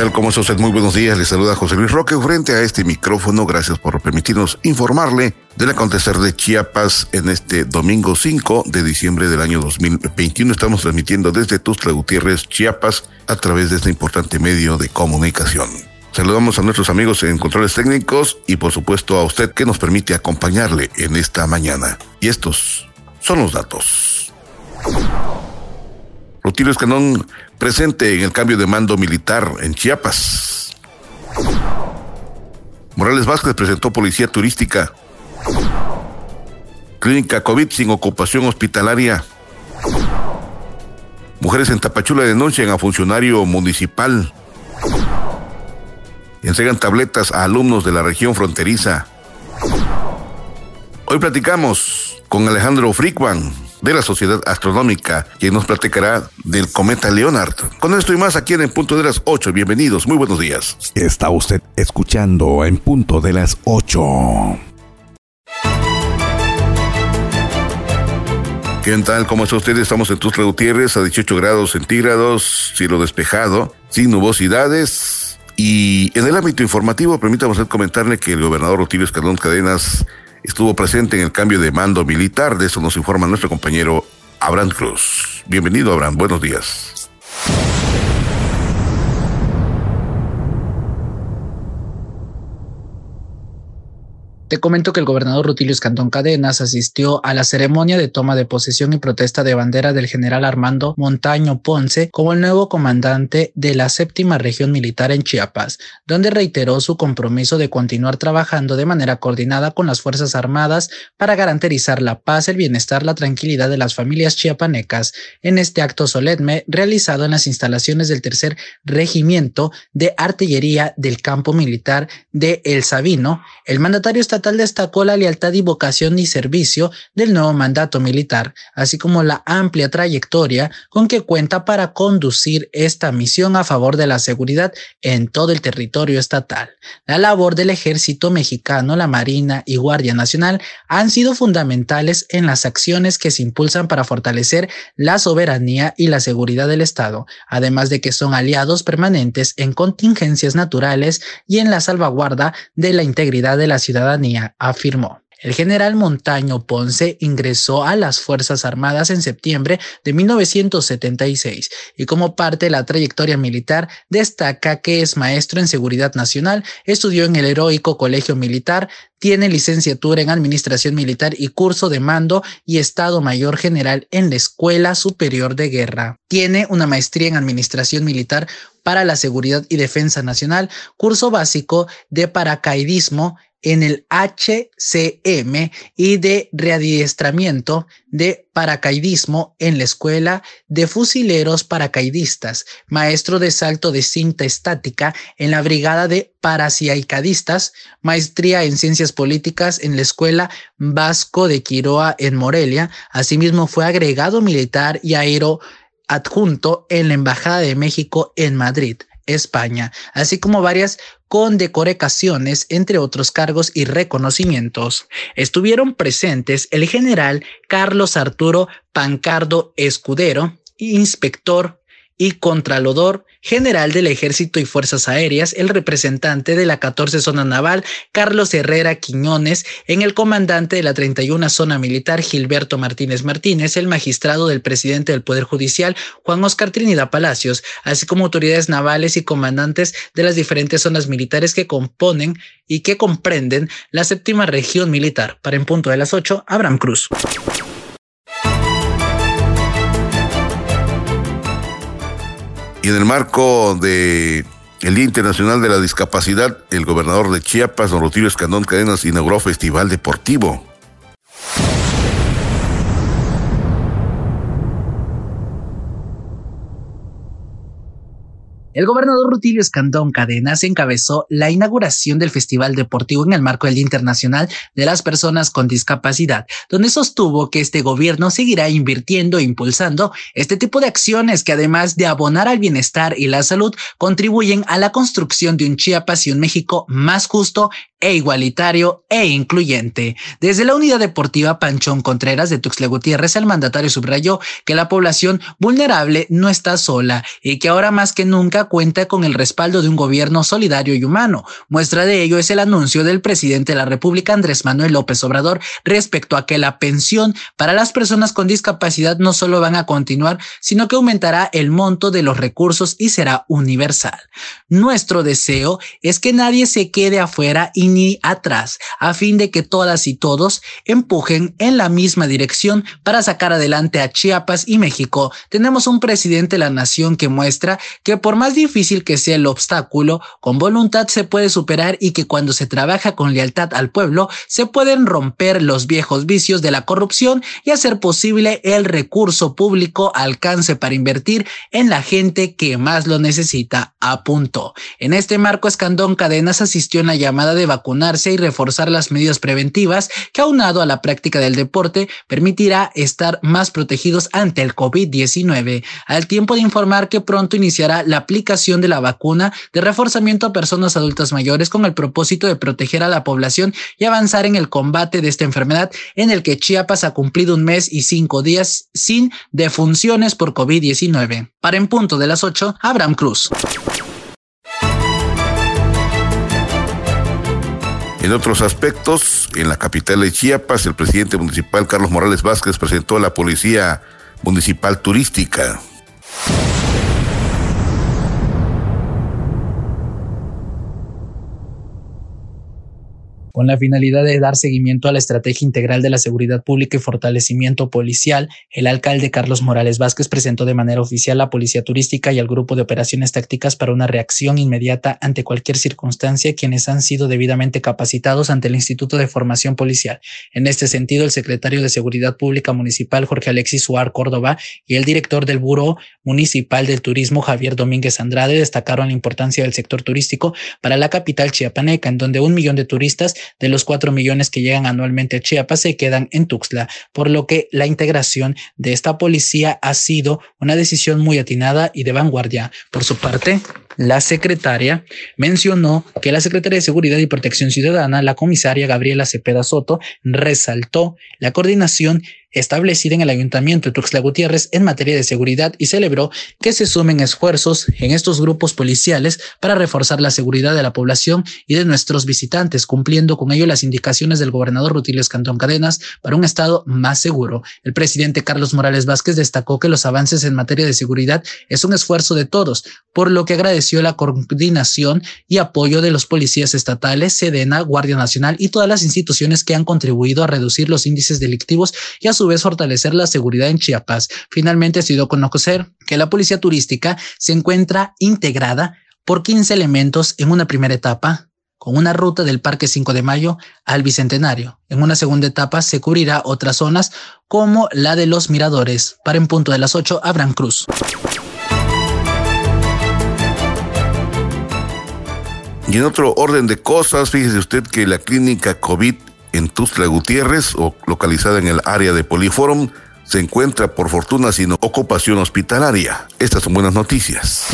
Tal? ¿Cómo está usted? Muy buenos días. Le saluda José Luis Roque frente a este micrófono. Gracias por permitirnos informarle del acontecer de Chiapas en este domingo 5 de diciembre del año 2021. Estamos transmitiendo desde Tuxtla Gutiérrez, Chiapas, a través de este importante medio de comunicación. Saludamos a nuestros amigos en controles técnicos y por supuesto a usted que nos permite acompañarle en esta mañana. Y estos son los datos. Rutilio Escanón presente en el cambio de mando militar en Chiapas. Morales Vázquez presentó policía turística. Clínica COVID sin ocupación hospitalaria. Mujeres en Tapachula denuncian a funcionario municipal. Entregan tabletas a alumnos de la región fronteriza. Hoy platicamos con Alejandro Frickman, de la Sociedad Astronómica, quien nos platicará del cometa Leonard. Con esto y más aquí en Punto de las 8. Bienvenidos, muy buenos días. Está usted escuchando En Punto de las 8. ¿Qué tal? ¿Cómo está usted? Estamos en Tuxtla Gutiérrez a 18 grados centígrados, cielo despejado, sin nubosidades. Y en el ámbito informativo, permítame comentarle que el gobernador Rutilio Escalón Cadenas estuvo presente en el cambio de mando militar. De eso nos informa nuestro compañero Abraham Cruz. Bienvenido, Abraham. Buenos días. Te comento que el gobernador Rutilio Escandón Cadenas asistió a la ceremonia de toma de posesión y protesta de bandera del general Armando Montaño Ponce como el nuevo comandante de la séptima región militar en Chiapas, donde reiteró su compromiso de continuar trabajando de manera coordinada con las Fuerzas Armadas para garantizar la paz, el bienestar, la tranquilidad de las familias chiapanecas en este acto solemne realizado en las instalaciones del tercer regimiento de artillería del campo militar de El Sabino. El mandatario está destacó la lealtad y vocación y servicio del nuevo mandato militar, así como la amplia trayectoria con que cuenta para conducir esta misión a favor de la seguridad en todo el territorio estatal. La labor del ejército mexicano, la Marina y Guardia Nacional han sido fundamentales en las acciones que se impulsan para fortalecer la soberanía y la seguridad del Estado, además de que son aliados permanentes en contingencias naturales y en la salvaguarda de la integridad de la ciudadanía afirmó. El general Montaño Ponce ingresó a las Fuerzas Armadas en septiembre de 1976 y como parte de la trayectoria militar destaca que es maestro en seguridad nacional, estudió en el heroico Colegio Militar, tiene licenciatura en Administración Militar y curso de mando y Estado Mayor General en la Escuela Superior de Guerra. Tiene una maestría en Administración Militar para la Seguridad y Defensa Nacional, curso básico de paracaidismo en el HCM y de readiestramiento de paracaidismo en la Escuela de Fusileros Paracaidistas, maestro de salto de cinta estática en la Brigada de Paraciaicadistas, maestría en Ciencias Políticas en la Escuela Vasco de Quiroa en Morelia. Asimismo, fue agregado militar y aero adjunto en la Embajada de México en Madrid. España, así como varias condecoraciones, entre otros cargos y reconocimientos. Estuvieron presentes el general Carlos Arturo Pancardo Escudero, inspector y Contralodor General del Ejército y Fuerzas Aéreas, el representante de la 14 Zona Naval, Carlos Herrera Quiñones, en el comandante de la 31 Zona Militar, Gilberto Martínez Martínez, el magistrado del presidente del Poder Judicial, Juan Oscar Trinidad Palacios, así como autoridades navales y comandantes de las diferentes zonas militares que componen y que comprenden la séptima región militar. Para en punto de las 8, Abraham Cruz. Y en el marco de el Día Internacional de la Discapacidad, el gobernador de Chiapas, don Rutilio Escandón Cadenas, inauguró Festival Deportivo. El gobernador Rutilio Escandón Cadenas encabezó la inauguración del Festival Deportivo en el marco del Día Internacional de las Personas con Discapacidad, donde sostuvo que este gobierno seguirá invirtiendo e impulsando este tipo de acciones que además de abonar al bienestar y la salud, contribuyen a la construcción de un Chiapas y un México más justo e igualitario e incluyente. Desde la unidad deportiva Panchón Contreras de Tuxtla Gutiérrez, el mandatario subrayó que la población vulnerable no está sola y que ahora más que nunca cuenta con el respaldo de un gobierno solidario y humano. Muestra de ello es el anuncio del presidente de la República, Andrés Manuel López Obrador, respecto a que la pensión para las personas con discapacidad no solo van a continuar, sino que aumentará el monto de los recursos y será universal. Nuestro deseo es que nadie se quede afuera y ni atrás, a fin de que todas y todos empujen en la misma dirección para sacar adelante a Chiapas y México. Tenemos un presidente de la nación que muestra que por más difícil que sea el obstáculo, con voluntad se puede superar y que cuando se trabaja con lealtad al pueblo, se pueden romper los viejos vicios de la corrupción y hacer posible el recurso público alcance para invertir en la gente que más lo necesita. A punto. En este marco, Escandón Cadenas asistió en la llamada de vacunarse y reforzar las medidas preventivas que aunado a la práctica del deporte permitirá estar más protegidos ante el COVID-19, al tiempo de informar que pronto iniciará la aplicación de la vacuna de reforzamiento a personas adultas mayores con el propósito de proteger a la población y avanzar en el combate de esta enfermedad en el que Chiapas ha cumplido un mes y cinco días sin defunciones por COVID-19. Para en punto de las 8, Abraham Cruz. En otros aspectos, en la capital de Chiapas, el presidente municipal Carlos Morales Vázquez presentó a la Policía Municipal Turística. Con la finalidad de dar seguimiento a la estrategia integral de la seguridad pública y fortalecimiento policial, el alcalde Carlos Morales Vázquez presentó de manera oficial a la Policía Turística y al Grupo de Operaciones Tácticas para una reacción inmediata ante cualquier circunstancia, quienes han sido debidamente capacitados ante el Instituto de Formación Policial. En este sentido, el secretario de Seguridad Pública Municipal, Jorge Alexis Suar Córdoba, y el director del Buró Municipal del Turismo, Javier Domínguez Andrade, destacaron la importancia del sector turístico para la capital chiapaneca, en donde un millón de turistas de los cuatro millones que llegan anualmente a Chiapas se quedan en Tuxtla, por lo que la integración de esta policía ha sido una decisión muy atinada y de vanguardia. Por su parte, la secretaria mencionó que la secretaria de Seguridad y Protección Ciudadana, la comisaria Gabriela Cepeda Soto, resaltó la coordinación establecida en el Ayuntamiento de Tuxtla Gutiérrez en materia de seguridad y celebró que se sumen esfuerzos en estos grupos policiales para reforzar la seguridad de la población y de nuestros visitantes, cumpliendo con ello las indicaciones del gobernador Rutilio Escantón Cadenas para un estado más seguro. El presidente Carlos Morales Vázquez destacó que los avances en materia de seguridad es un esfuerzo de todos, por lo que agradeció la coordinación y apoyo de los policías estatales, Sedena, Guardia Nacional y todas las instituciones que han contribuido a reducir los índices delictivos y a su vez fortalecer la seguridad en Chiapas. Finalmente ha sido conocer que la policía turística se encuentra integrada por 15 elementos en una primera etapa, con una ruta del Parque 5 de Mayo al Bicentenario. En una segunda etapa se cubrirá otras zonas como la de los miradores. Para en punto de las 8, Abraham Cruz. Y en otro orden de cosas, fíjese usted que la clínica COVID en Tuzla Gutiérrez, o localizada en el área de Poliforum, se encuentra por fortuna sin ocupación hospitalaria. Estas son buenas noticias.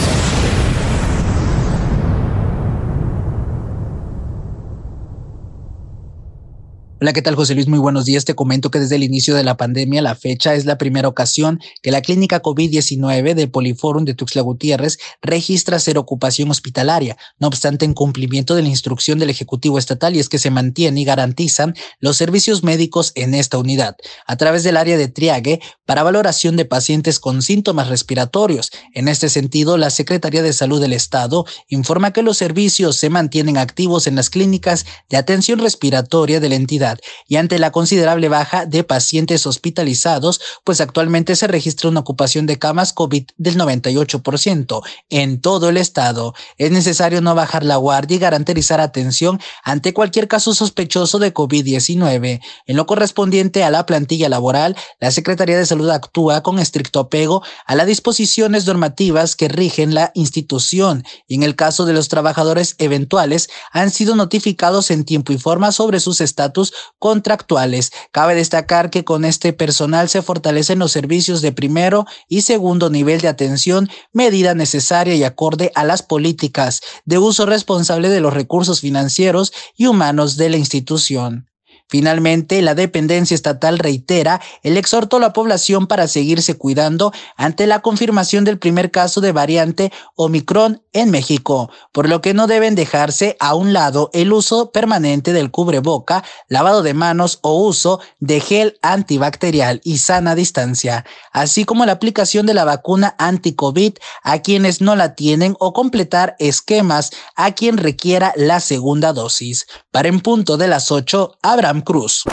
Hola, ¿qué tal José Luis? Muy buenos días. Te comento que desde el inicio de la pandemia, la fecha es la primera ocasión que la clínica COVID-19 de Poliforum de Tuxtla Gutiérrez registra cero ocupación hospitalaria, no obstante en cumplimiento de la instrucción del Ejecutivo Estatal y es que se mantiene y garantizan los servicios médicos en esta unidad a través del área de triague para valoración de pacientes con síntomas respiratorios. En este sentido, la Secretaría de Salud del Estado informa que los servicios se mantienen activos en las clínicas de atención respiratoria de la entidad y ante la considerable baja de pacientes hospitalizados, pues actualmente se registra una ocupación de camas COVID del 98% en todo el estado. Es necesario no bajar la guardia y garantizar atención ante cualquier caso sospechoso de COVID-19. En lo correspondiente a la plantilla laboral, la Secretaría de Salud actúa con estricto apego a las disposiciones normativas que rigen la institución y en el caso de los trabajadores eventuales han sido notificados en tiempo y forma sobre sus estatus contractuales. Cabe destacar que con este personal se fortalecen los servicios de primero y segundo nivel de atención, medida necesaria y acorde a las políticas de uso responsable de los recursos financieros y humanos de la institución. Finalmente, la dependencia estatal reitera el exhorto a la población para seguirse cuidando ante la confirmación del primer caso de variante Omicron en México, por lo que no deben dejarse a un lado el uso permanente del cubreboca, lavado de manos o uso de gel antibacterial y sana distancia, así como la aplicación de la vacuna anti-COVID a quienes no la tienen o completar esquemas a quien requiera la segunda dosis. Para en punto de las 8, Cruz.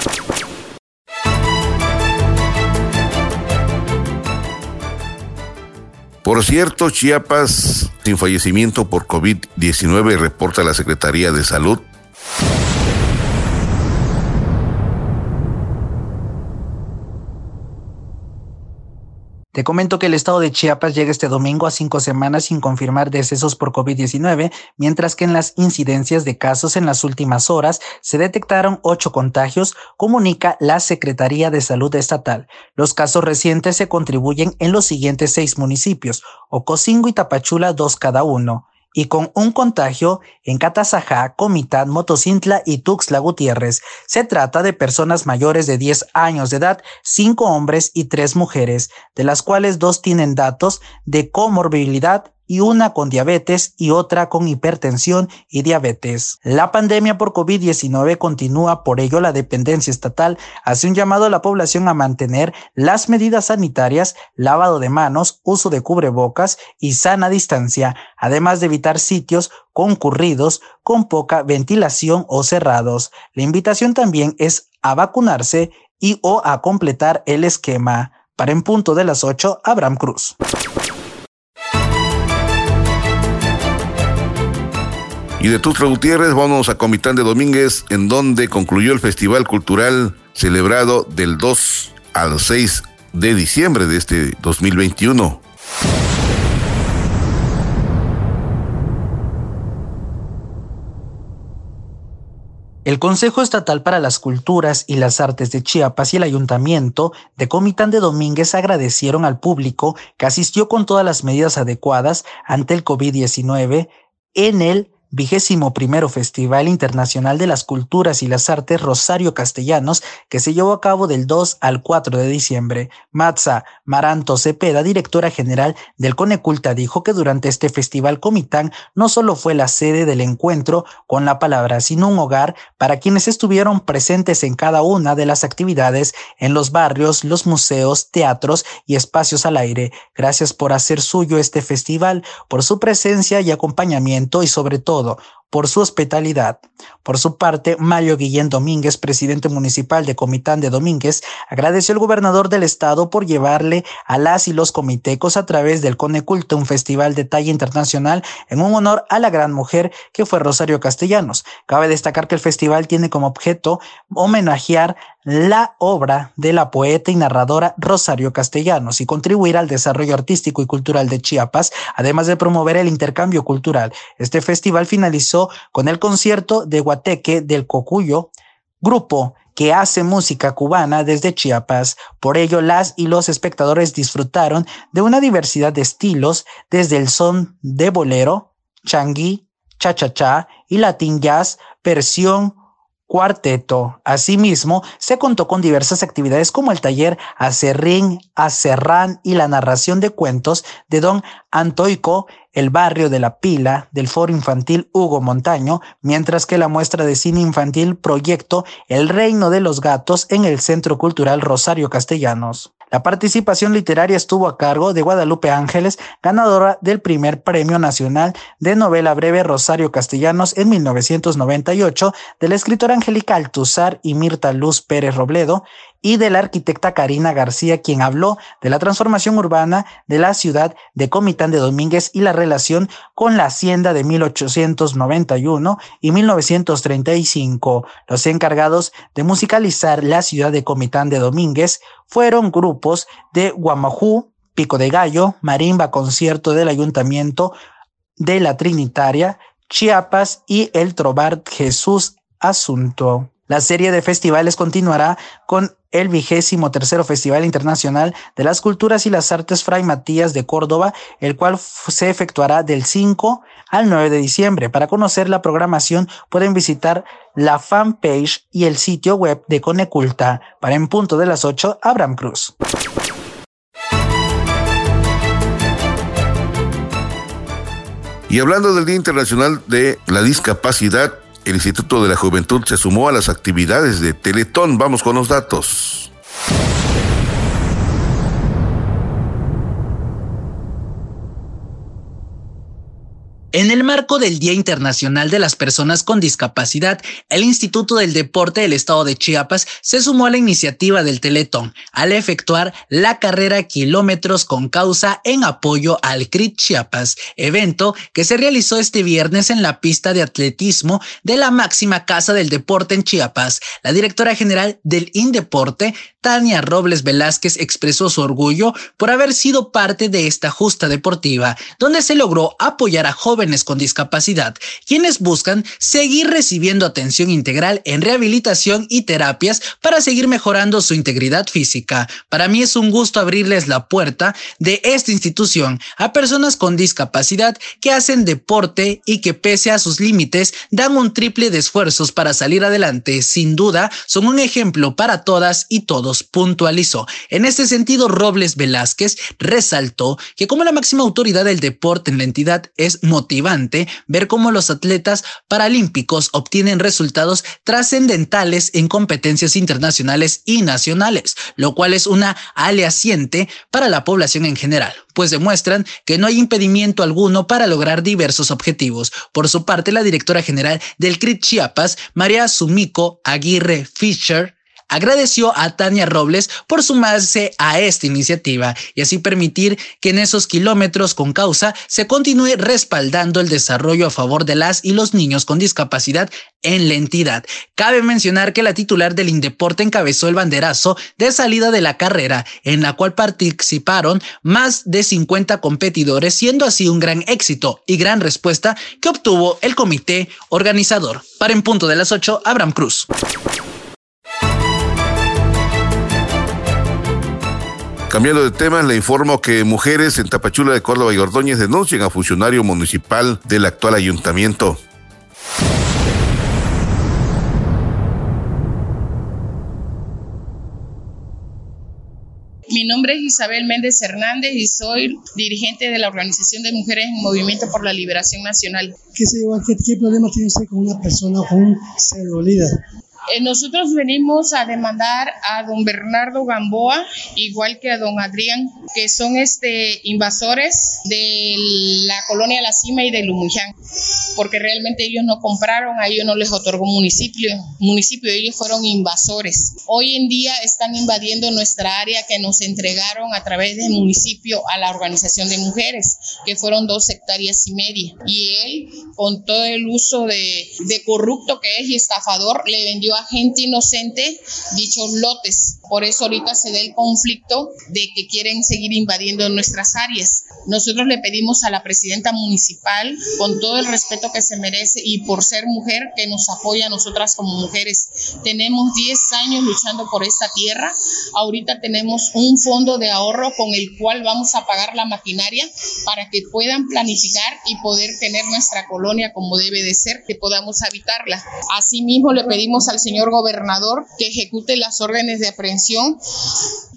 Por cierto, Chiapas sin fallecimiento por COVID-19 reporta la Secretaría de Salud. Te comento que el estado de Chiapas llega este domingo a cinco semanas sin confirmar decesos por COVID-19, mientras que en las incidencias de casos en las últimas horas se detectaron ocho contagios, comunica la Secretaría de Salud Estatal. Los casos recientes se contribuyen en los siguientes seis municipios, Ocosingo y Tapachula, dos cada uno y con un contagio en Catazajá, Comitán, Motocintla y Tuxtla Gutiérrez. Se trata de personas mayores de 10 años de edad, cinco hombres y tres mujeres, de las cuales dos tienen datos de comorbilidad y una con diabetes y otra con hipertensión y diabetes. La pandemia por COVID-19 continúa, por ello la dependencia estatal hace un llamado a la población a mantener las medidas sanitarias, lavado de manos, uso de cubrebocas y sana distancia, además de evitar sitios concurridos con poca ventilación o cerrados. La invitación también es a vacunarse y o a completar el esquema. Para en punto de las 8, Abraham Cruz. Y de Tuxtla Gutiérrez vamos a Comitán de Domínguez, en donde concluyó el Festival Cultural celebrado del 2 al 6 de diciembre de este 2021. El Consejo Estatal para las Culturas y las Artes de Chiapas y el Ayuntamiento de Comitán de Domínguez agradecieron al público que asistió con todas las medidas adecuadas ante el COVID-19 en el vigésimo primero Festival Internacional de las Culturas y las Artes Rosario Castellanos, que se llevó a cabo del 2 al 4 de diciembre. Matza Maranto Cepeda, directora general del Coneculta, dijo que durante este festival Comitán no solo fue la sede del encuentro con la palabra, sino un hogar para quienes estuvieron presentes en cada una de las actividades en los barrios, los museos, teatros y espacios al aire. Gracias por hacer suyo este festival, por su presencia y acompañamiento y sobre todo todo. Por su hospitalidad. Por su parte, Mario Guillén Domínguez, presidente municipal de Comitán de Domínguez, agradeció al gobernador del estado por llevarle a las y los comitecos a través del Coneculto un festival de talla internacional en un honor a la gran mujer que fue Rosario Castellanos. Cabe destacar que el festival tiene como objeto homenajear la obra de la poeta y narradora Rosario Castellanos y contribuir al desarrollo artístico y cultural de Chiapas, además de promover el intercambio cultural. Este festival finalizó con el concierto de Guateque del Cocuyo, grupo que hace música cubana desde Chiapas. Por ello, las y los espectadores disfrutaron de una diversidad de estilos, desde el son de bolero, changui, cha-cha-cha y latin jazz, versión cuarteto. Asimismo, se contó con diversas actividades como el taller Acerrín, Acerrán y la narración de cuentos de don Antoico, el barrio de la Pila del Foro Infantil Hugo Montaño, mientras que la muestra de cine infantil Proyecto El Reino de los Gatos en el Centro Cultural Rosario Castellanos. La participación literaria estuvo a cargo de Guadalupe Ángeles, ganadora del primer Premio Nacional de Novela Breve Rosario Castellanos en 1998, de la escritora Angélica Altuzar y Mirta Luz Pérez Robledo, y de la arquitecta Karina García, quien habló de la transformación urbana de la ciudad de Comitán de Domínguez y la relación con la hacienda de 1891 y 1935. Los encargados de musicalizar la ciudad de Comitán de Domínguez fueron grupos de Guamajú, Pico de Gallo, Marimba Concierto del Ayuntamiento de la Trinitaria, Chiapas y el Trobar Jesús Asunto. La serie de festivales continuará con el vigésimo tercero Festival Internacional de las Culturas y las Artes Fray Matías de Córdoba, el cual se efectuará del 5 al 9 de diciembre. Para conocer la programación pueden visitar la fanpage y el sitio web de Coneculta. Para en punto de las 8, Abraham Cruz. Y hablando del Día Internacional de la Discapacidad, el Instituto de la Juventud se sumó a las actividades de Teletón. Vamos con los datos. En el marco del Día Internacional de las Personas con Discapacidad, el Instituto del Deporte del Estado de Chiapas se sumó a la iniciativa del Teletón al efectuar la carrera kilómetros con causa en apoyo al CRIT Chiapas, evento que se realizó este viernes en la pista de atletismo de la máxima casa del deporte en Chiapas. La directora general del Indeporte, Tania Robles Velázquez, expresó su orgullo por haber sido parte de esta justa deportiva, donde se logró apoyar a jóvenes con discapacidad, quienes buscan seguir recibiendo atención integral en rehabilitación y terapias para seguir mejorando su integridad física. Para mí es un gusto abrirles la puerta de esta institución a personas con discapacidad que hacen deporte y que pese a sus límites dan un triple de esfuerzos para salir adelante. Sin duda, son un ejemplo para todas y todos, puntualizó. En este sentido, Robles Velázquez resaltó que como la máxima autoridad del deporte en la entidad es ver cómo los atletas paralímpicos obtienen resultados trascendentales en competencias internacionales y nacionales, lo cual es una aliaciente para la población en general, pues demuestran que no hay impedimento alguno para lograr diversos objetivos. Por su parte, la directora general del CRIT Chiapas, María Sumiko Aguirre Fischer, agradeció a Tania Robles por sumarse a esta iniciativa y así permitir que en esos kilómetros con causa se continúe respaldando el desarrollo a favor de las y los niños con discapacidad en la entidad. Cabe mencionar que la titular del Indeporte encabezó el banderazo de salida de la carrera, en la cual participaron más de 50 competidores, siendo así un gran éxito y gran respuesta que obtuvo el comité organizador. Para en punto de las 8, Abraham Cruz. Cambiando de tema, le informo que mujeres en Tapachula de Córdoba y Ordóñez denuncian a funcionario municipal del actual ayuntamiento. Mi nombre es Isabel Méndez Hernández y soy dirigente de la Organización de Mujeres en Movimiento por la Liberación Nacional. ¿Qué, qué, qué problema tiene usted con una persona con líder? Eh, nosotros venimos a demandar a don Bernardo Gamboa, igual que a don Adrián, que son este, invasores de la colonia La Cima y de Lumuján, porque realmente ellos no compraron, a ellos no les otorgó municipio, municipio, ellos fueron invasores. Hoy en día están invadiendo nuestra área que nos entregaron a través del municipio a la organización de mujeres, que fueron dos hectáreas y media. Y él, con todo el uso de, de corrupto que es y estafador, le vendió a gente inocente dichos lotes. Por eso ahorita se da el conflicto de que quieren seguir invadiendo nuestras áreas. Nosotros le pedimos a la presidenta municipal, con todo el respeto que se merece y por ser mujer, que nos apoya a nosotras como mujeres. Tenemos 10 años luchando por esta tierra. Ahorita tenemos un fondo de ahorro con el cual vamos a pagar la maquinaria para que puedan planificar y poder tener nuestra colonia como debe de ser, que podamos habitarla. Asimismo, le pedimos al señor gobernador que ejecute las órdenes de aprehensión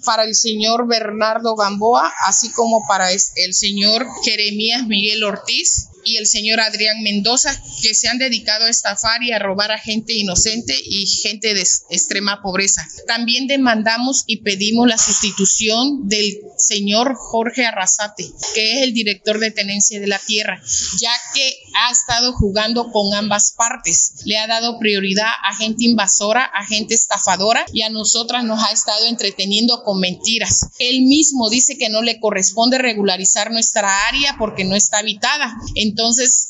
para el señor Bernardo Gamboa, así como para el señor Jeremías Miguel Ortiz y el señor Adrián Mendoza, que se han dedicado a estafar y a robar a gente inocente y gente de extrema pobreza. También demandamos y pedimos la sustitución del señor Jorge Arrasate, que es el director de tenencia de la tierra, ya que ha estado jugando con ambas partes. Le ha dado prioridad a gente invasora, a gente estafadora y a nosotras nos ha estado entreteniendo con mentiras. Él mismo dice que no le corresponde regularizar nuestra área porque no está habitada. Entonces,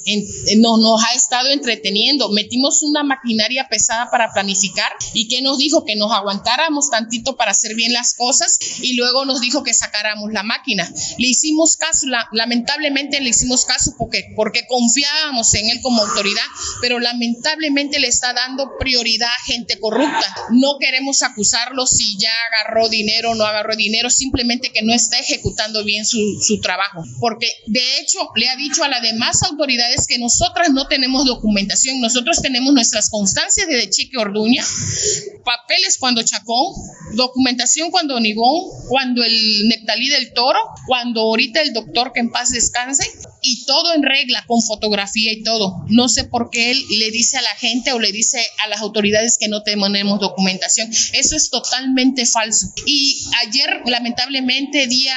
no, nos ha estado entreteniendo. Metimos una maquinaria pesada para planificar y que nos dijo que nos aguantáramos tantito para hacer bien las cosas y luego nos dijo que sacáramos la máquina. Le hicimos caso, lamentablemente le hicimos caso porque, porque confiábamos en él como autoridad, pero lamentablemente le está dando prioridad a gente corrupta. No queremos acusarlo si ya agarró dinero o no agarró dinero, simplemente que no está ejecutando bien su, su trabajo. Porque de hecho le ha dicho a las demás autoridades que nosotras no tenemos documentación, nosotros tenemos nuestras constancias de Chique Orduña, papeles cuando Chacón, documentación cuando Nibón, cuando el Nectalí del Toro, cuando ahorita el doctor que en paz descanse, y todo en regla, con fotografía y todo. No sé por qué él le dice a la gente o le dice a las autoridades que no tenemos documentación. Eso es totalmente falso. Y ayer, lamentablemente, día,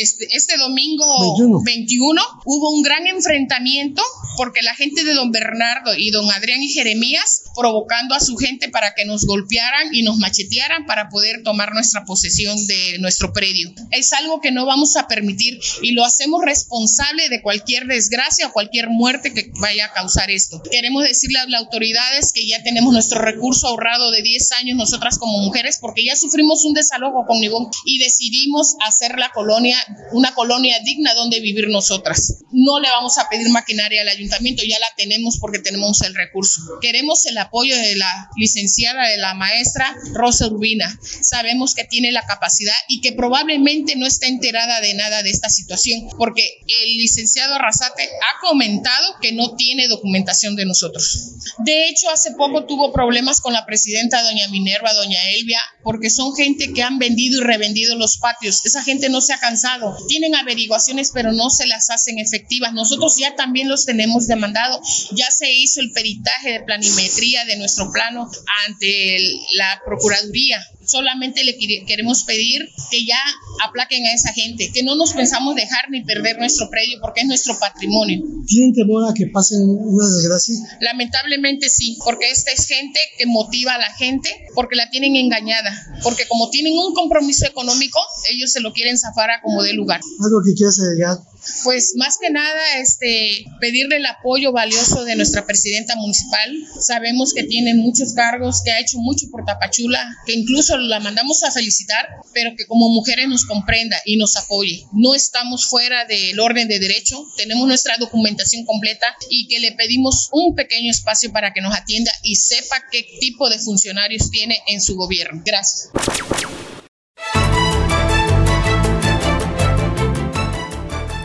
este, este domingo 21. hubo un gran enfrentamiento porque la gente de don Bernardo y don Adrián y Jeremías provocando a su gente para que nos golpearan y nos machetearan para poder tomar nuestra posesión de nuestro predio. Es algo que no vamos a permitir y lo hacemos responsable de cualquier desgracia o cualquier muerte que vaya a causar esto. Queremos decirle a las autoridades que ya tenemos nuestro recurso ahorrado de 10 años nosotras como mujeres porque ya sufrimos un desalojo con Nibón y decidimos hacer la colonia una colonia digna donde vivir nosotras. No le vamos a pedir maquinaria al ayuntamiento, ya la tenemos porque tenemos el recurso. Queremos el apoyo de la licenciada, de la maestra Rosa Urbina. Sabemos que tiene la capacidad y que probablemente no está enterada de nada de esta situación, porque el licenciado Arrasate ha comentado que no tiene documentación de nosotros. De hecho, hace poco tuvo problemas con la presidenta doña Minerva, doña Elvia, porque son gente que han vendido y revendido los patios. Esa gente no se ha cansado. Tienen averiguaciones, pero no se las hacen efectivas. Nosotros ya también los tenemos demandado. Ya se hizo el peritaje de planimetría de nuestro plano ante la Procuraduría. Solamente le queremos pedir que ya aplaquen a esa gente, que no nos pensamos dejar ni perder nuestro predio porque es nuestro patrimonio. ¿Tienen temor a que pasen una desgracia? Lamentablemente sí, porque esta es gente que motiva a la gente porque la tienen engañada, porque como tienen un compromiso económico, ellos se lo quieren zafar a como de lugar. ¿Algo que quieras agregar? Pues más que nada, este, pedirle el apoyo valioso de nuestra presidenta municipal. Sabemos que tiene muchos cargos, que ha hecho mucho por Tapachula, que incluso la mandamos a felicitar, pero que como mujeres nos comprenda y nos apoye. No estamos fuera del orden de derecho, tenemos nuestra documentación completa y que le pedimos un pequeño espacio para que nos atienda y sepa qué tipo de funcionarios tiene en su gobierno. Gracias.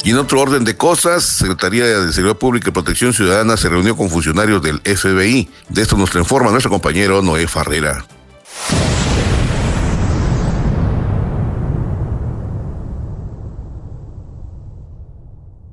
Y en otro orden de cosas, Secretaría de Seguridad Pública y Protección Ciudadana se reunió con funcionarios del FBI. De esto nos informa nuestro compañero Noé Farrera.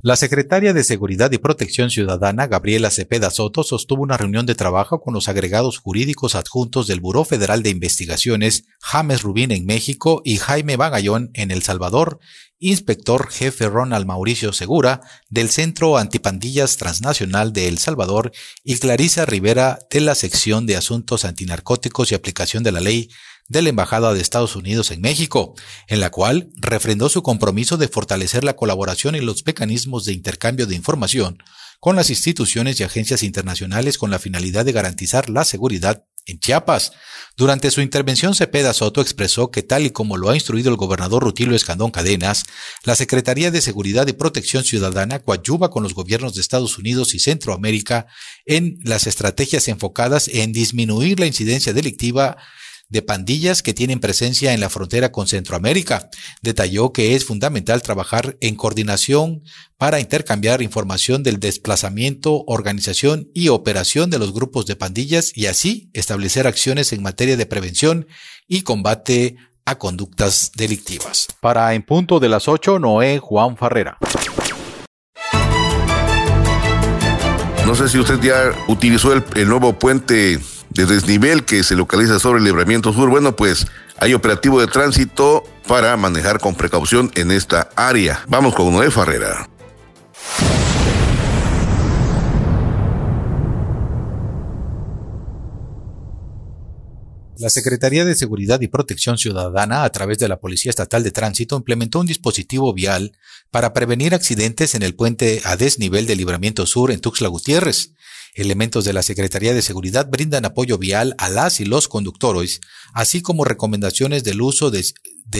La secretaria de Seguridad y Protección Ciudadana, Gabriela Cepeda Soto, sostuvo una reunión de trabajo con los agregados jurídicos adjuntos del Buró Federal de Investigaciones, James Rubín en México y Jaime Bagayón en El Salvador, inspector jefe Ronald Mauricio Segura del Centro Antipandillas Transnacional de El Salvador y Clarisa Rivera de la Sección de Asuntos Antinarcóticos y Aplicación de la Ley de la Embajada de Estados Unidos en México, en la cual refrendó su compromiso de fortalecer la colaboración y los mecanismos de intercambio de información con las instituciones y agencias internacionales con la finalidad de garantizar la seguridad en Chiapas. Durante su intervención, Cepeda Soto expresó que tal y como lo ha instruido el gobernador Rutilio Escandón Cadenas, la Secretaría de Seguridad y Protección Ciudadana coadyuva con los gobiernos de Estados Unidos y Centroamérica en las estrategias enfocadas en disminuir la incidencia delictiva de pandillas que tienen presencia en la frontera con Centroamérica. Detalló que es fundamental trabajar en coordinación para intercambiar información del desplazamiento, organización y operación de los grupos de pandillas y así establecer acciones en materia de prevención y combate a conductas delictivas. Para En Punto de las 8, Noé Juan Farrera. No sé si usted ya utilizó el, el nuevo puente de desnivel que se localiza sobre el libramiento sur. Bueno, pues hay operativo de tránsito para manejar con precaución en esta área. Vamos con Noé Farrera. La Secretaría de Seguridad y Protección Ciudadana, a través de la Policía Estatal de Tránsito, implementó un dispositivo vial para prevenir accidentes en el puente a desnivel de Libramiento Sur en Tuxtla Gutiérrez. Elementos de la Secretaría de Seguridad brindan apoyo vial a las y los conductores, así como recomendaciones del uso de,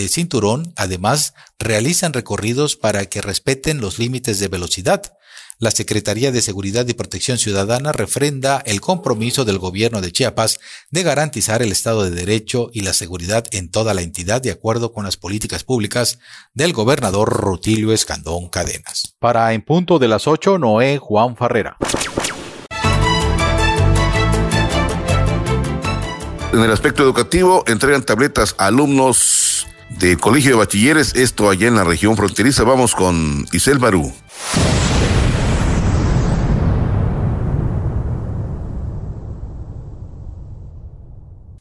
cinturón. Además, realizan recorridos para que respeten los límites de velocidad. La Secretaría de Seguridad y Protección Ciudadana refrenda el compromiso del gobierno de Chiapas de garantizar el Estado de Derecho y la seguridad en toda la entidad de acuerdo con las políticas públicas del gobernador Rutilio Escandón Cadenas. Para En Punto de las 8, Noé Juan Farrera. En el aspecto educativo, entregan tabletas a alumnos del Colegio de Bachilleres, esto allá en la región fronteriza. Vamos con Isel Barú.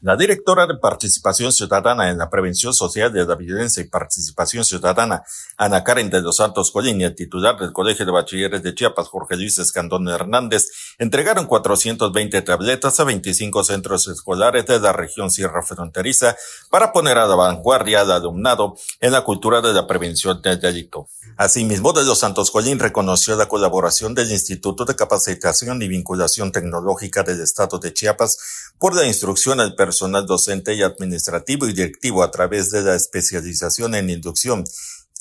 La directora de Participación Ciudadana en la Prevención Social de la Violencia y Participación Ciudadana, Ana Karen de los Santos Colín, y el titular del Colegio de Bachilleres de Chiapas, Jorge Luis Escandón Hernández, entregaron 420 tabletas a 25 centros escolares de la región Sierra Fronteriza para poner a la vanguardia al alumnado en la cultura de la prevención del delito. Asimismo, de los Santos Colín reconoció la colaboración del Instituto de Capacitación y Vinculación Tecnológica del Estado de Chiapas por la instrucción al personal docente y administrativo y directivo a través de la especialización en inducción,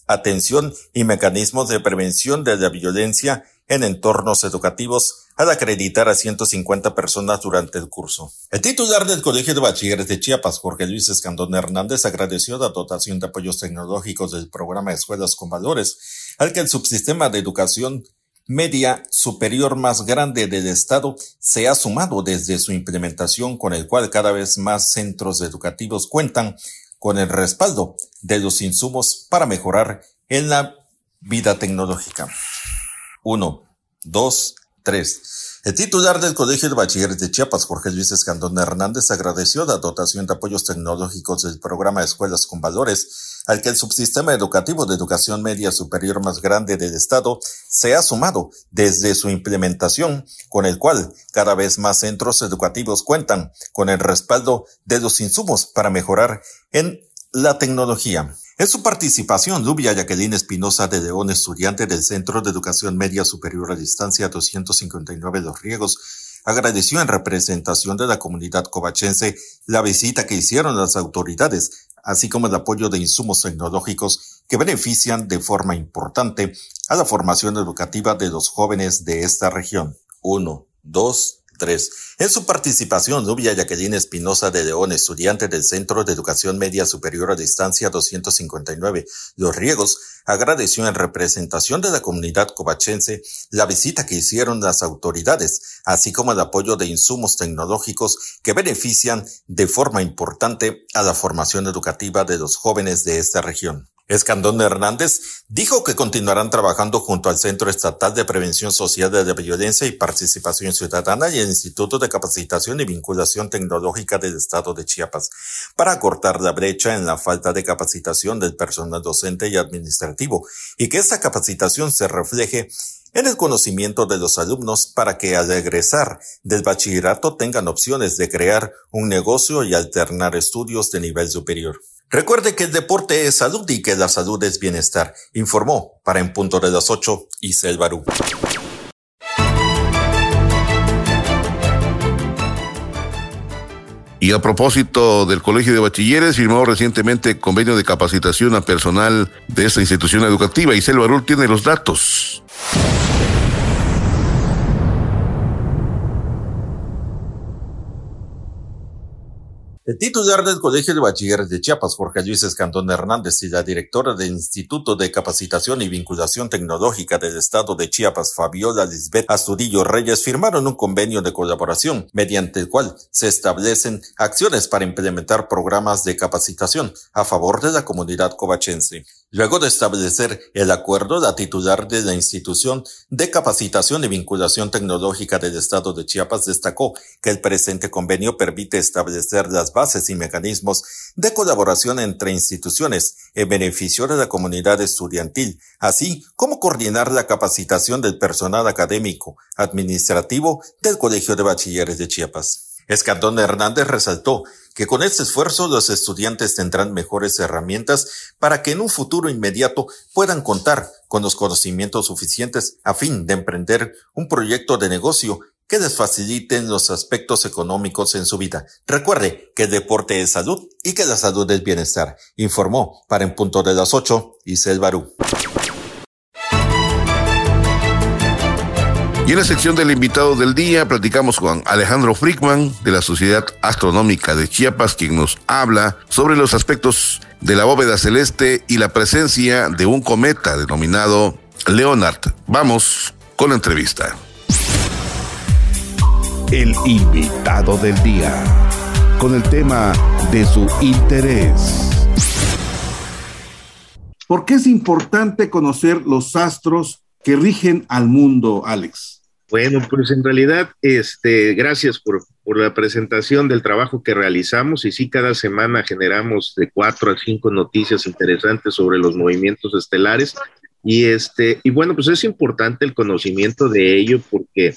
atención y mecanismos de prevención de la violencia en entornos educativos al acreditar a 150 personas durante el curso. El titular del Colegio de Bachilleres de Chiapas, Jorge Luis Escandón Hernández, agradeció la dotación de apoyos tecnológicos del programa Escuelas con Valores, al que el subsistema de educación media superior más grande del Estado se ha sumado desde su implementación con el cual cada vez más centros educativos cuentan con el respaldo de los insumos para mejorar en la vida tecnológica. Uno, dos, tres. El titular del Colegio de Bachilleres de Chiapas, Jorge Luis Escandón Hernández, agradeció la dotación de apoyos tecnológicos del programa Escuelas con Valores, al que el subsistema educativo de educación media superior más grande del Estado se ha sumado desde su implementación, con el cual cada vez más centros educativos cuentan con el respaldo de los insumos para mejorar en la tecnología. En su participación, Lubia Jacqueline Espinosa de León, estudiante del Centro de Educación Media Superior a Distancia 259 Los Riegos, agradeció en representación de la comunidad covachense la visita que hicieron las autoridades, así como el apoyo de insumos tecnológicos que benefician de forma importante a la formación educativa de los jóvenes de esta región. 1, 2, 3. En su participación, Nubia Jacqueline Espinosa de León, estudiante del Centro de Educación Media Superior a Distancia 259, Los Riegos, agradeció en representación de la comunidad covachense la visita que hicieron las autoridades, así como el apoyo de insumos tecnológicos que benefician de forma importante a la formación educativa de los jóvenes de esta región. Escandón Hernández dijo que continuarán trabajando junto al Centro Estatal de Prevención Social de la Violencia y Participación Ciudadana y Instituto de Capacitación y Vinculación Tecnológica del Estado de Chiapas para acortar la brecha en la falta de capacitación del personal docente y administrativo y que esta capacitación se refleje en el conocimiento de los alumnos para que al egresar del bachillerato tengan opciones de crear un negocio y alternar estudios de nivel superior. Recuerde que el deporte es salud y que la salud es bienestar, informó para en punto de las 8 Isel Barú. Y a propósito del Colegio de Bachilleres, firmó recientemente convenio de capacitación a personal de esta institución educativa. Isel Barú tiene los datos. El titular del Colegio de Bachilleres de Chiapas, Jorge Luis Escandón Hernández, y la directora del Instituto de Capacitación y Vinculación Tecnológica del Estado de Chiapas, Fabiola Lisbeth Astudillo Reyes, firmaron un convenio de colaboración mediante el cual se establecen acciones para implementar programas de capacitación a favor de la comunidad covachense. Luego de establecer el acuerdo, la titular de la institución de capacitación y vinculación tecnológica del Estado de Chiapas destacó que el presente convenio permite establecer las bases y mecanismos de colaboración entre instituciones en beneficio de la comunidad estudiantil, así como coordinar la capacitación del personal académico, administrativo del Colegio de Bachilleres de Chiapas. Escandón Hernández resaltó que con este esfuerzo los estudiantes tendrán mejores herramientas para que en un futuro inmediato puedan contar con los conocimientos suficientes a fin de emprender un proyecto de negocio que les faciliten los aspectos económicos en su vida. Recuerde que el deporte es salud y que la salud es bienestar. Informó para en punto de las 8 Isel Barú. Y en la sección del invitado del día platicamos con Alejandro Frickman de la Sociedad Astronómica de Chiapas, quien nos habla sobre los aspectos de la bóveda celeste y la presencia de un cometa denominado Leonard. Vamos con la entrevista. El invitado del día, con el tema de su interés. ¿Por qué es importante conocer los astros que rigen al mundo, Alex? Bueno, pues en realidad, este, gracias por, por, la presentación del trabajo que realizamos y sí, cada semana generamos de cuatro a cinco noticias interesantes sobre los movimientos estelares y este, y bueno, pues es importante el conocimiento de ello porque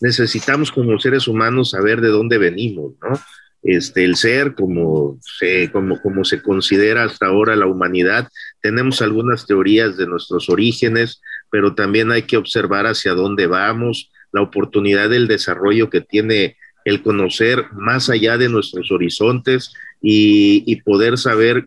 necesitamos como seres humanos saber de dónde venimos, ¿no? Este, el ser como se, como, como se considera hasta ahora la humanidad. Tenemos algunas teorías de nuestros orígenes, pero también hay que observar hacia dónde vamos, la oportunidad del desarrollo que tiene el conocer más allá de nuestros horizontes y, poder saber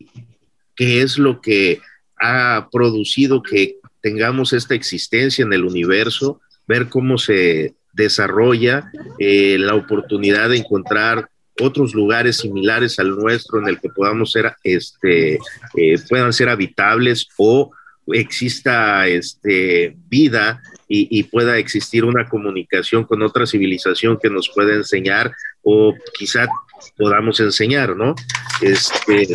qué es lo que ha producido que tengamos esta existencia en el universo, ver cómo se desarrolla eh, la oportunidad de encontrar otros lugares similares al nuestro en el que podamos ser, este, eh, puedan ser habitables o exista este, vida y, pueda existir una comunicación con otra civilización que nos pueda enseñar o quizá podamos enseñar, ¿no? Este,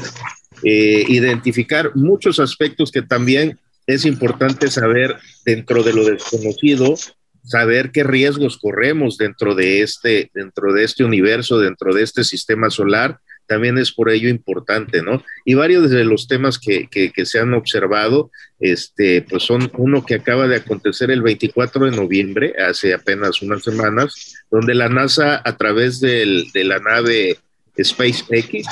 eh, identificar muchos aspectos que también es importante saber dentro de lo desconocido, saber qué riesgos corremos dentro de este, dentro de este universo, dentro de este sistema solar también es por ello importante, ¿no? Y varios de los temas que, que, se han observado, este, pues son uno que acaba de acontecer el 24 de noviembre, hace apenas unas semanas, donde la NASA a través del, de la nave SpaceX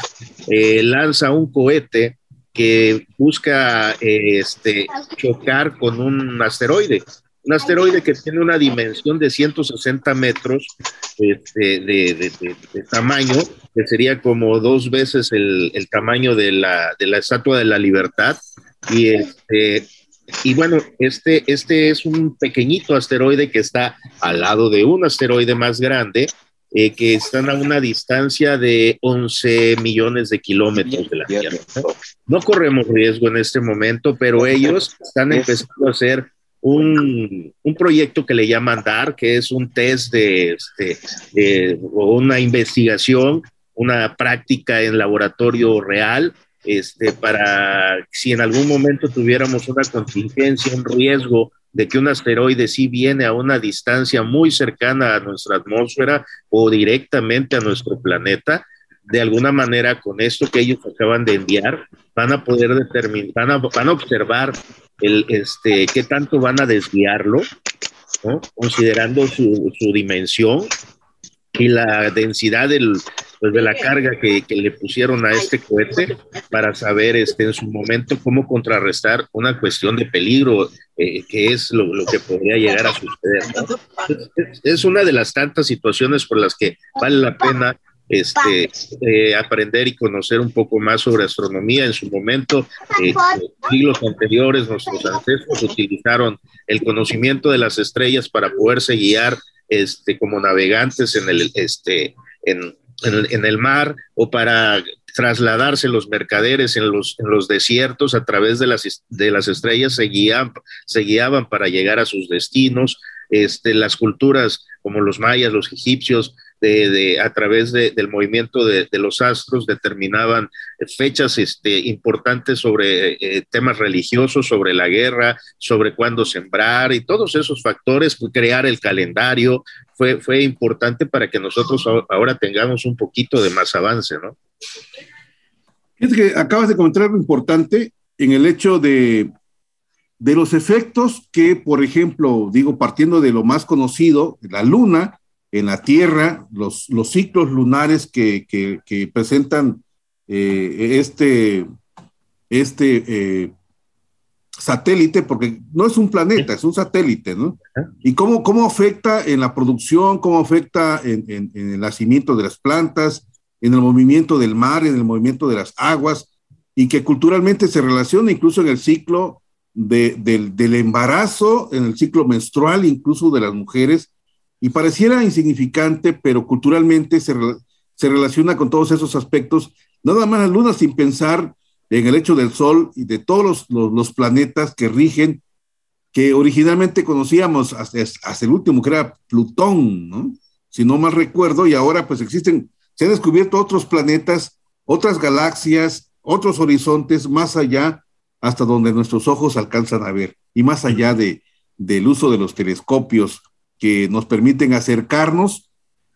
eh, lanza un cohete que busca eh, este, chocar con un asteroide un asteroide que tiene una dimensión de 160 metros este, de, tamaño, que sería como dos veces el, tamaño de la, de la, Estatua de la Libertad. Y, este, y bueno, este, este es un pequeñito asteroide que está al lado de un asteroide más grande, eh, que están a una distancia de 11 millones de kilómetros de la Tierra. No corremos riesgo en este momento, pero ellos están empezando a hacer un, un, proyecto que le llaman DAR, que es un test de, este, una investigación, una práctica en laboratorio real, este, para si en algún momento tuviéramos una contingencia, un riesgo de que un asteroide sí viene a una distancia muy cercana a nuestra atmósfera o directamente a nuestro planeta, de alguna manera con esto que ellos acaban de enviar, van a poder determinar, van a, van a observar el, este, qué tanto van a desviarlo, considerando su, su, dimensión y la densidad del, pues, de la carga que, que, le pusieron a este cohete para saber este, en su momento cómo contrarrestar una cuestión de peligro eh, que es lo, lo, que podría llegar a suceder. Es, es, una de las tantas situaciones por las que vale la pena este, eh, aprender y conocer un poco más sobre astronomía. En su momento, eh, siglos anteriores, nuestros ancestros utilizaron el conocimiento de las estrellas para poderse guiar este, como navegantes en, el, este, en, en, el mar o para trasladarse los mercaderes en los, en los desiertos a través de las, de las estrellas se, se guiaban para llegar a sus destinos. Este, las culturas como los mayas, los egipcios, de, a través del movimiento de, los astros determinaban fechas este, importantes sobre eh, temas religiosos, sobre la guerra, sobre cuándo sembrar y todos esos factores, pues, crear el calendario, fue, fue importante para que nosotros ahora tengamos un poquito de más avance, ¿no? Es que acabas de comentar algo importante en el hecho de, de los efectos que, por ejemplo, digo, partiendo de lo más conocido, la luna, en la Tierra, los, los ciclos lunares que, que, presentan eh, este, este eh, satélite, porque no es un planeta, es un satélite, ¿no? Y cómo, cómo afecta en la producción, cómo afecta en, el nacimiento de las plantas, en el movimiento del mar, en el movimiento de las aguas, y que culturalmente se relaciona incluso en el ciclo de, del, del embarazo, en el ciclo menstrual, incluso de las mujeres, y pareciera insignificante, pero culturalmente se, se relaciona con todos esos aspectos, nada más la luna sin pensar en el hecho del Sol y de todos los, los, planetas que rigen, que originalmente conocíamos hasta, el último, que era Plutón, ¿no? si no mal recuerdo, y ahora pues existen, se han descubierto otros planetas, otras galaxias, otros horizontes más allá, hasta donde nuestros ojos alcanzan a ver, y más allá de, del uso de los telescopios que nos permiten acercarnos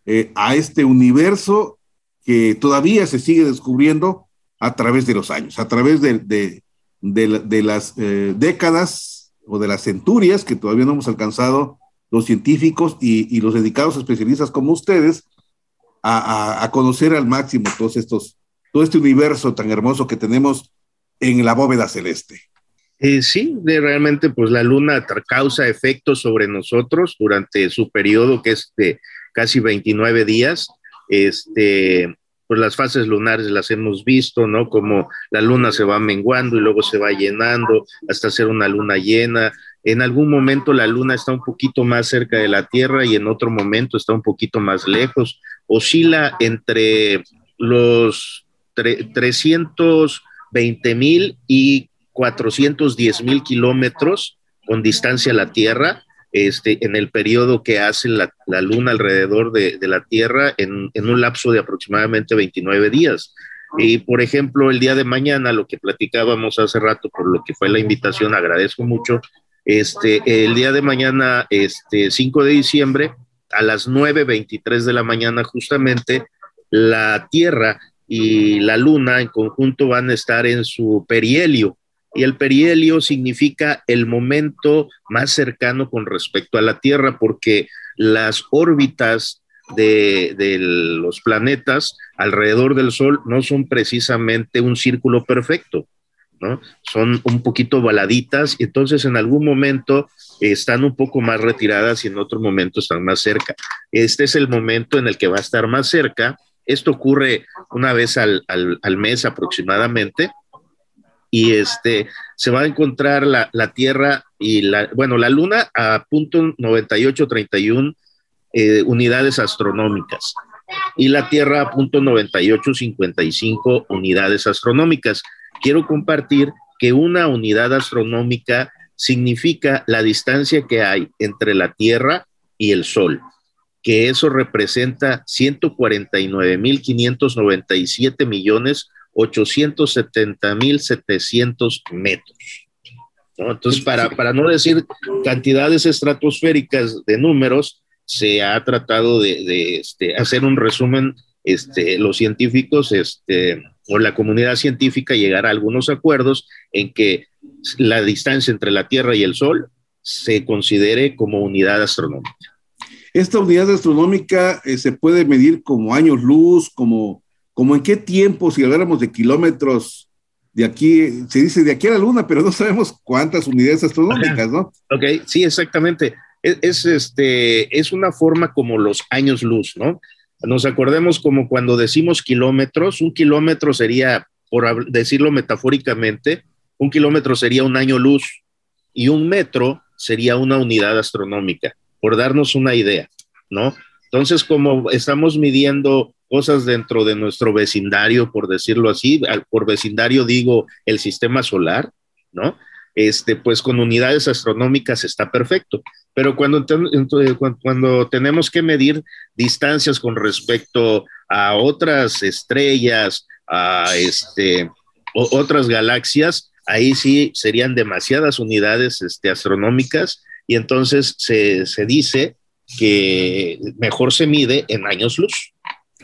eh, a este universo que todavía se sigue descubriendo a través de los años, a través de, de, de, las eh, décadas o de las centurias que todavía no hemos alcanzado los científicos y, y los dedicados especialistas como ustedes a, a, conocer al máximo todos estos, todo este universo tan hermoso que tenemos en la bóveda celeste. Eh, sí, realmente pues la luna causa efectos sobre nosotros durante su periodo que es de casi 29 días. Este, pues las fases lunares las hemos visto, ¿no? Como la luna se va menguando y luego se va llenando hasta ser una luna llena. En algún momento la luna está un poquito más cerca de la Tierra y en otro momento está un poquito más lejos. Oscila entre los 320 mil y 410 mil kilómetros con distancia a la Tierra, este, en el periodo que hace la, Luna alrededor de, la Tierra en, un lapso de aproximadamente 29 días. Y por ejemplo, el día de mañana, lo que platicábamos hace rato, por lo que fue la invitación, agradezco mucho. Este, el día de mañana, este 5 de diciembre, a las 9.23 de la mañana, justamente, la Tierra y la Luna en conjunto van a estar en su perihelio y el perihelio significa el momento más cercano con respecto a la Tierra, porque las órbitas de, los planetas alrededor del Sol no son precisamente un círculo perfecto, ¿no? Son un poquito baladitas y entonces en algún momento están un poco más retiradas y en otro momento están más cerca. Este es el momento en el que va a estar más cerca. Esto ocurre una vez al mes aproximadamente y este, se va a encontrar la, Tierra y la, bueno, la Luna a punto 9831 eh, unidades astronómicas y la Tierra a punto 9855 unidades astronómicas. Quiero compartir que una unidad astronómica significa la distancia que hay entre la Tierra y el Sol, que eso representa 149.597 millones 870.700 metros. ¿no? Entonces, para, para no decir cantidades estratosféricas de números, se ha tratado de, este, hacer un resumen, este, los científicos este, o la comunidad científica llegar a algunos acuerdos en que la distancia entre la Tierra y el Sol se considere como unidad astronómica. Esta unidad astronómica eh, se puede medir como años luz, como como en qué tiempo, si habláramos de kilómetros de aquí, se dice de aquí a la luna, pero no sabemos cuántas unidades astronómicas, ¿no? Ok, sí, exactamente. Es, este, es una forma como los años luz, ¿no? Nos acordemos como cuando decimos kilómetros, un kilómetro sería, por decirlo metafóricamente, un kilómetro sería un año luz y un metro sería una unidad astronómica, por darnos una idea, ¿no? Entonces, como estamos midiendo cosas dentro de nuestro vecindario, por decirlo así, por vecindario digo el sistema solar, ¿no? Este, pues con unidades astronómicas está perfecto, pero cuando, cuando tenemos que medir distancias con respecto a otras estrellas, a este, otras galaxias, ahí sí serían demasiadas unidades este, astronómicas y entonces se, se dice que mejor se mide en años luz.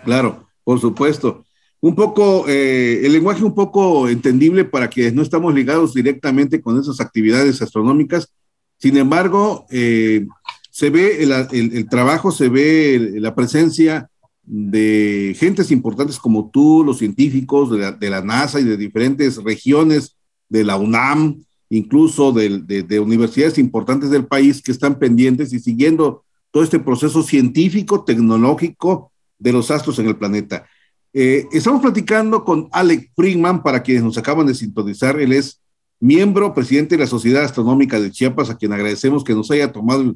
Claro, por supuesto. Un poco, eh, el lenguaje un poco entendible para que no estamos ligados directamente con esas actividades astronómicas. Sin embargo, eh, se ve el, trabajo, se ve la presencia de gentes importantes como tú, los científicos de la, NASA y de diferentes regiones de la UNAM, incluso de, universidades importantes del país que están pendientes y siguiendo todo este proceso científico, tecnológico de los astros en el planeta. Eh, estamos platicando con Alec Friedman, para quienes nos acaban de sintonizar. Él es miembro, presidente de la Sociedad Astronómica de Chiapas, a quien agradecemos que nos haya tomado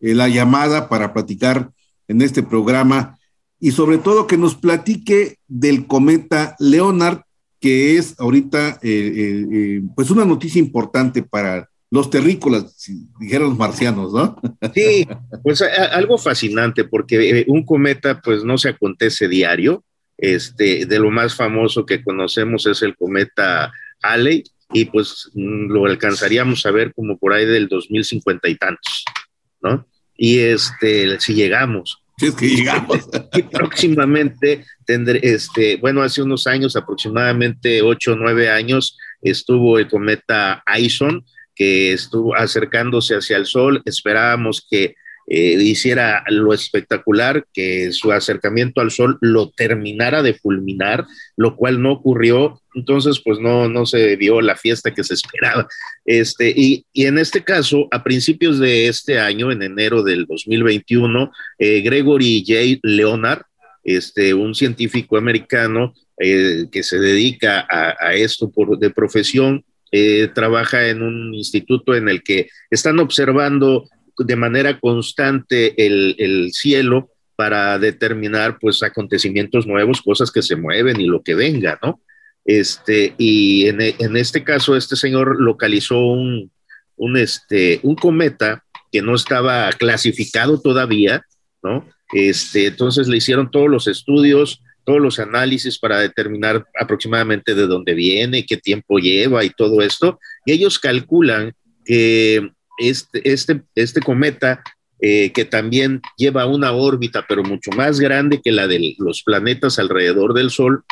eh, la llamada para platicar en este programa y sobre todo que nos platique del cometa Leonard, que es ahorita eh, pues una noticia importante para los terrícolas, si dijeron los marcianos, ¿no? Sí, pues algo fascinante, porque eh, un cometa pues no se acontece diario. Este, de lo más famoso que conocemos es el cometa Halley, y pues mm, lo alcanzaríamos a ver como por ahí del 2050 y tantos, ¿no? Y este, si llegamos. Si es que llegamos. Y próximamente tendré, este, bueno, hace unos años, aproximadamente 8 o 9 años, estuvo el cometa Aison, que estuvo acercándose hacia el sol. Esperábamos que eh, hiciera lo espectacular, que su acercamiento al sol lo terminara de fulminar, lo cual no ocurrió. Entonces, pues no, no se vio la fiesta que se esperaba. Este, y, y en este caso, a principios de este año, en enero del 2021, eh, Gregory J. Leonard, este, un científico americano eh, que se dedica a, a esto por, de profesión, eh, trabaja en un instituto en el que están observando de manera constante el, cielo para determinar pues acontecimientos nuevos, cosas que se mueven y lo que venga, ¿no? Este, y en, este caso, este señor localizó un, un, este, un cometa que no estaba clasificado todavía, ¿no? Este, entonces le hicieron todos los estudios, todos los análisis para determinar aproximadamente de dónde viene, qué tiempo lleva y todo esto. Y ellos calculan que este, este, este cometa, eh, que también lleva una órbita, pero mucho más grande que la de los planetas alrededor del Sol,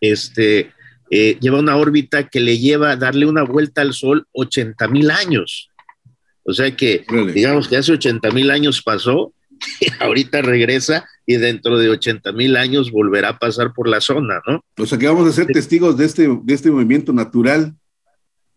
este, eh, lleva una órbita que le lleva a darle una vuelta al Sol 80 mil años. O sea que, digamos que hace 80 mil años pasó, ahorita regresa y dentro de 80 mil años volverá a pasar por la zona, ¿no? O sea que vamos a ser testigos de este, de este movimiento natural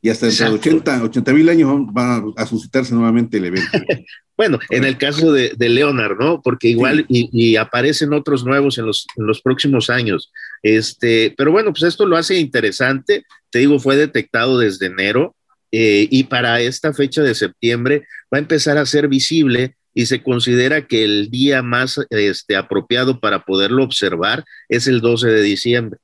y hasta dentro de 80 mil años va a suscitarse nuevamente el evento. bueno, en el caso de, de Leonard, ¿no? Porque igual y, aparecen otros nuevos en los, en los próximos años. Este, pero bueno, pues esto lo hace interesante. Te digo, fue detectado desde enero eh, y para esta fecha de septiembre va a empezar a ser visible y se considera que el día más este, apropiado para poderlo observar es el 12 de diciembre.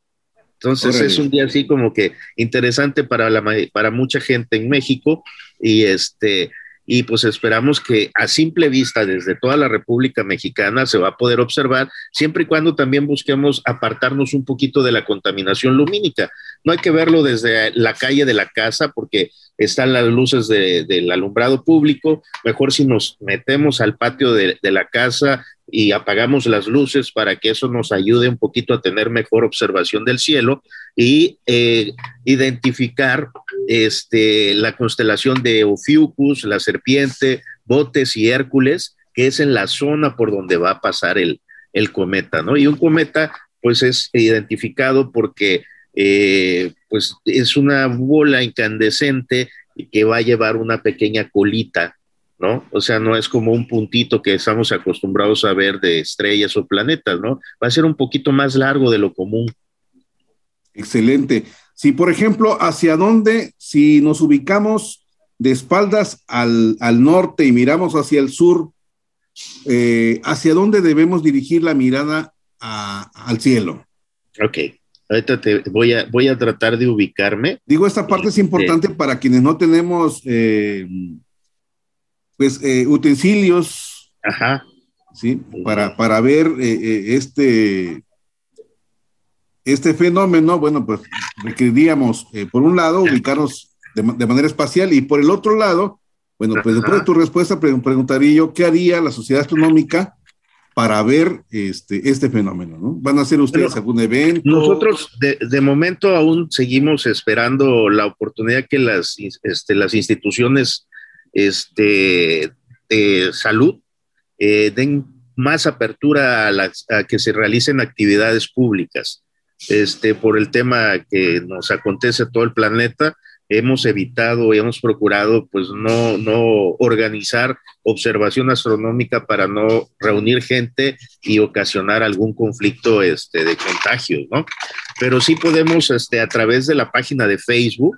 Entonces es un día así como que interesante para, la, para mucha gente en México y este y pues esperamos que a simple vista desde toda la República Mexicana se va a poder observar, siempre y cuando también busquemos apartarnos un poquito de la contaminación lumínica. No hay que verlo desde la calle de la casa porque están las luces del alumbrado público, mejor si nos metemos al patio de, la casa y apagamos las luces para que eso nos ayude un poquito a tener mejor observación del cielo y eh, identificar este, la constelación de Ophiuchus, la serpiente, Botes y Hércules, que es en la zona por donde va a pasar el, el cometa, ¿no? Y un cometa, pues es identificado porque eh, pues es una bola incandescente que va a llevar una pequeña colita, ¿no? O sea, no es como un puntito que estamos acostumbrados a ver de estrellas o planetas, ¿no? Va a ser un poquito más largo de lo común. Excelente. Si, por ejemplo, hacia dónde, si nos ubicamos de espaldas al, norte y miramos hacia el sur, eh, ¿hacia dónde debemos dirigir la mirada al cielo. Ok. Ahorita te voy a, voy a tratar de ubicarme. Digo, esta parte es importante para quienes no tenemos eh, pues eh, utensilios. Ajá. Sí, para, para ver eh, este, este fenómeno, bueno, pues requeriríamos, por un lado, ubicarnos de, manera espacial y por el otro lado, bueno, pues después de tu respuesta preguntaría yo, ¿qué haría la sociedad astronómica para ver este, este fenómeno, ¿no? ¿Van a hacer ustedes algún evento? Nosotros de, momento aún seguimos esperando la oportunidad que las, este, las instituciones este, de salud eh, den más apertura a, que se realicen actividades públicas. Este, por el tema que nos acontece a todo el planeta, hemos evitado y hemos procurado pues no, no organizar observación astronómica para no reunir gente y ocasionar algún conflicto este, de contagio, ¿no? Pero sí podemos este, a través de la página de Facebook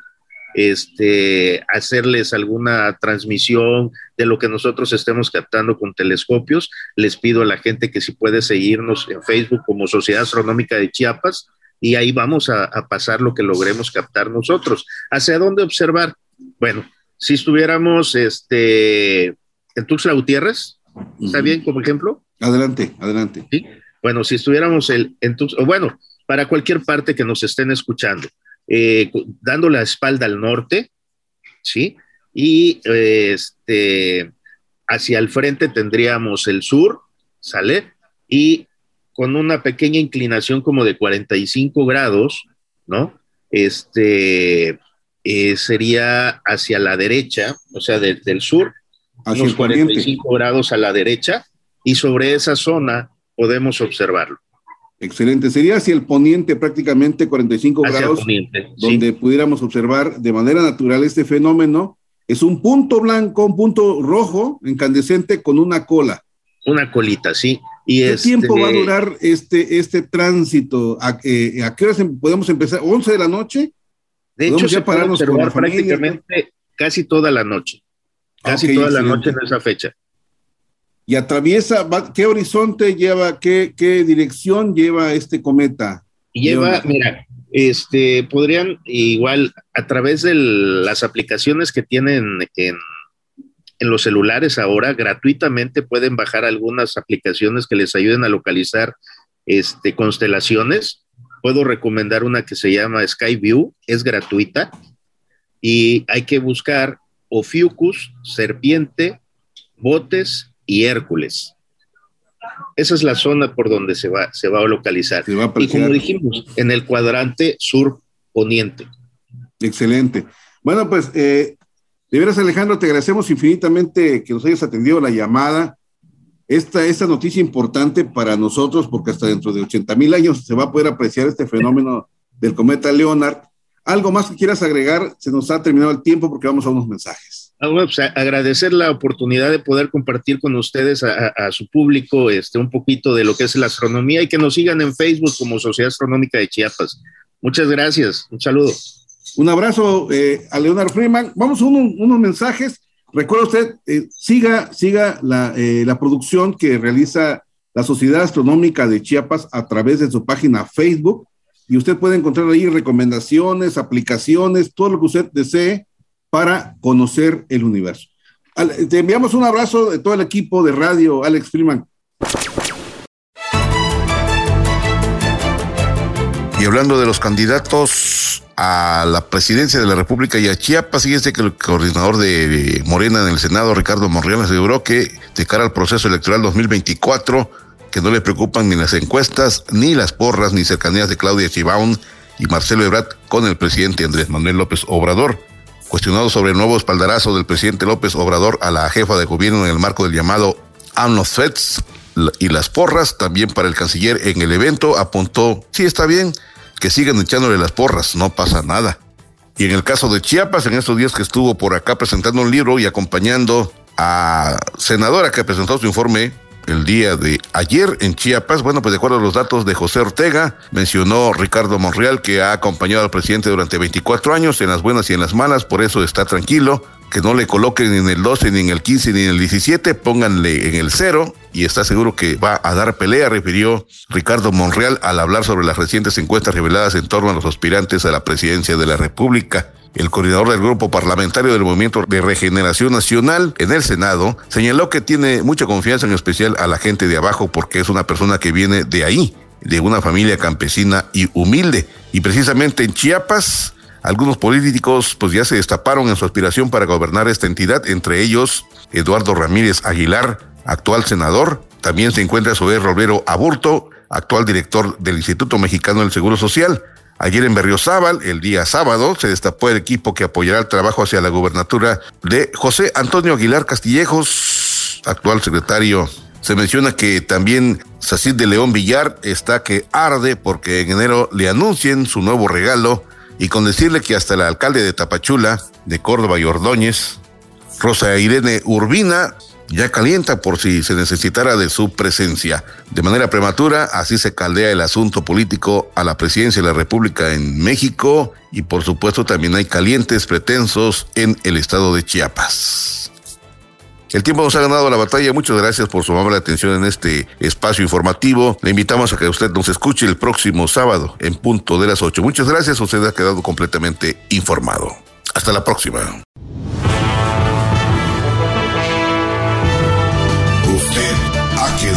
este, hacerles alguna transmisión de lo que nosotros estemos captando con telescopios. Les pido a la gente que si puede seguirnos en Facebook como Sociedad Astronómica de Chiapas, y ahí vamos a, pasar lo que logremos captar nosotros. ¿Hacia dónde observar? Bueno, si estuviéramos este, en Tuxtla Gutiérrez, ¿está bien como ejemplo? Adelante, adelante. ¿Sí? Bueno, si estuviéramos el, en Tuxtla, bueno, para cualquier parte que nos estén escuchando, eh, dando la espalda al norte, ¿sí? Y este, hacia el frente tendríamos el sur, ¿sale? Y con una pequeña inclinación como de 45 grados, ¿no? Este eh, sería hacia la derecha, o sea, del sur, hacia unos 45 grados a la derecha, y sobre esa zona podemos observarlo. Excelente. Sería hacia el poniente prácticamente 45 grados, donde pudiéramos observar de manera natural este fenómeno. Es un punto blanco, un punto rojo, incandescente, con una cola. Una colita, sí. ¿Qué tiempo va a este, durar este, este tránsito? ¿A, ¿A, qué horas em, podemos empezar? ¿11 de la noche? De hecho, se puede observar prácticamente casi toda la noche. Casi toda la noche en esa fecha. Y atraviesa, ¿qué horizonte lleva, qué, qué dirección lleva este cometa? Lleva, mira, este, podrían igual a través de las aplicaciones que tienen en en los celulares ahora gratuitamente pueden bajar algunas aplicaciones que les ayuden a localizar este, constelaciones. Puedo recomendar una que se llama Skyview, es gratuita y hay que buscar Ophiuchus, Serpiente, Botes y Hércules. Esa es la zona por donde se va, se va a localizar. y como dijimos, en el cuadrante sur poniente. Excelente. Bueno, pues eh, de veras, Alejandro, te agradecemos infinitamente que nos hayas atendido la llamada. Esta, esta noticia importante para nosotros, porque hasta dentro de 80 mil años se va a poder apreciar este fenómeno del cometa Leonard. ¿Algo más que quieras agregar? Se nos ha terminado el tiempo porque vamos a unos mensajes. Ah, pues, agradecer la oportunidad de poder compartir con ustedes a, a, su público este, un poquito de lo que es la astronomía y que nos sigan en Facebook como Sociedad Astronómica de Chiapas. Muchas gracias. Un saludo. Un abrazo eh, a Leonard Freeman. Vamos a unos mensajes. Recuerda usted, eh, siga, siga eh, la, producción que realiza la Sociedad Astronómica de Chiapas a través de su página Facebook y usted puede encontrar ahí recomendaciones, aplicaciones, todo lo que usted desee para conocer el universo. te enviamos un abrazo de todo el equipo de radio, Alex Freeman. Y hablando de los candidatos a la presidencia de la República y a Chiapas, fíjese que el coordinador de Morena en el Senado, Ricardo Monreal, aseguró que de cara al proceso electoral 2024, que no le preocupan ni las encuestas, ni las porras, ni cercanías de Claudia Chibaun y Marcelo Ebrard con el presidente Andrés Manuel López Obrador. Cuestionado sobre el nuevo espaldarazo del presidente López Obrador a la jefa de gobierno en el marco del llamado AMNOFETS y las porras, también para el canciller en el evento, apuntó, sí está bien, que sigan echándole las porras, no pasa nada. Y en el caso de Chiapas, en estos días que estuvo por acá presentando un libro y acompañando a senadora que presentó su informe el día de ayer en Chiapas, bueno, pues de acuerdo a los datos de José Ortega, mencionó Ricardo Monreal que ha acompañado al presidente durante 24 años en las buenas y en las malas, por eso está tranquilo, que no le coloquen en el 12, ni en el 15, ni en el 17, pónganle en el 0 y está seguro que va a dar pelea, refirió Ricardo Monreal al hablar sobre las recientes encuestas reveladas en torno a los aspirantes a la presidencia de la República. El coordinador del grupo parlamentario del Movimiento de Regeneración Nacional en el Senado señaló que tiene mucha confianza en especial a la gente de abajo porque es una persona que viene de ahí, de una familia campesina y humilde. Y precisamente en Chiapas, algunos políticos pues ya se destaparon en su aspiración para gobernar esta entidad, entre ellos Eduardo Ramírez Aguilar, actual senador. También se encuentra Zoé Roblero Aburto, actual director del Instituto Mexicano del Seguro Social. Ayer en Berriozábal, el día sábado, se destapó el equipo que apoyará el trabajo hacia la gubernatura de José Antonio Aguilar Castillejos, actual secretario. Se menciona que también Sacid de León Villar está que arde porque en enero le anuncien su nuevo regalo y con decirle que hasta el alcalde de Tapachula, de Córdoba y Ordóñez, Rosa Irene Urbina, ya calienta por si se necesitara de su presencia. De manera prematura, así se caldea el asunto político a la presidencia de la República en México y por supuesto también hay calientes pretensos en el estado de Chiapas. El tiempo nos ha ganado la batalla. Muchas gracias por su amable atención en este espacio informativo. Le invitamos a que usted nos escuche el próximo sábado en punto de las 8. Muchas gracias. Usted ha quedado completamente informado. Hasta la próxima.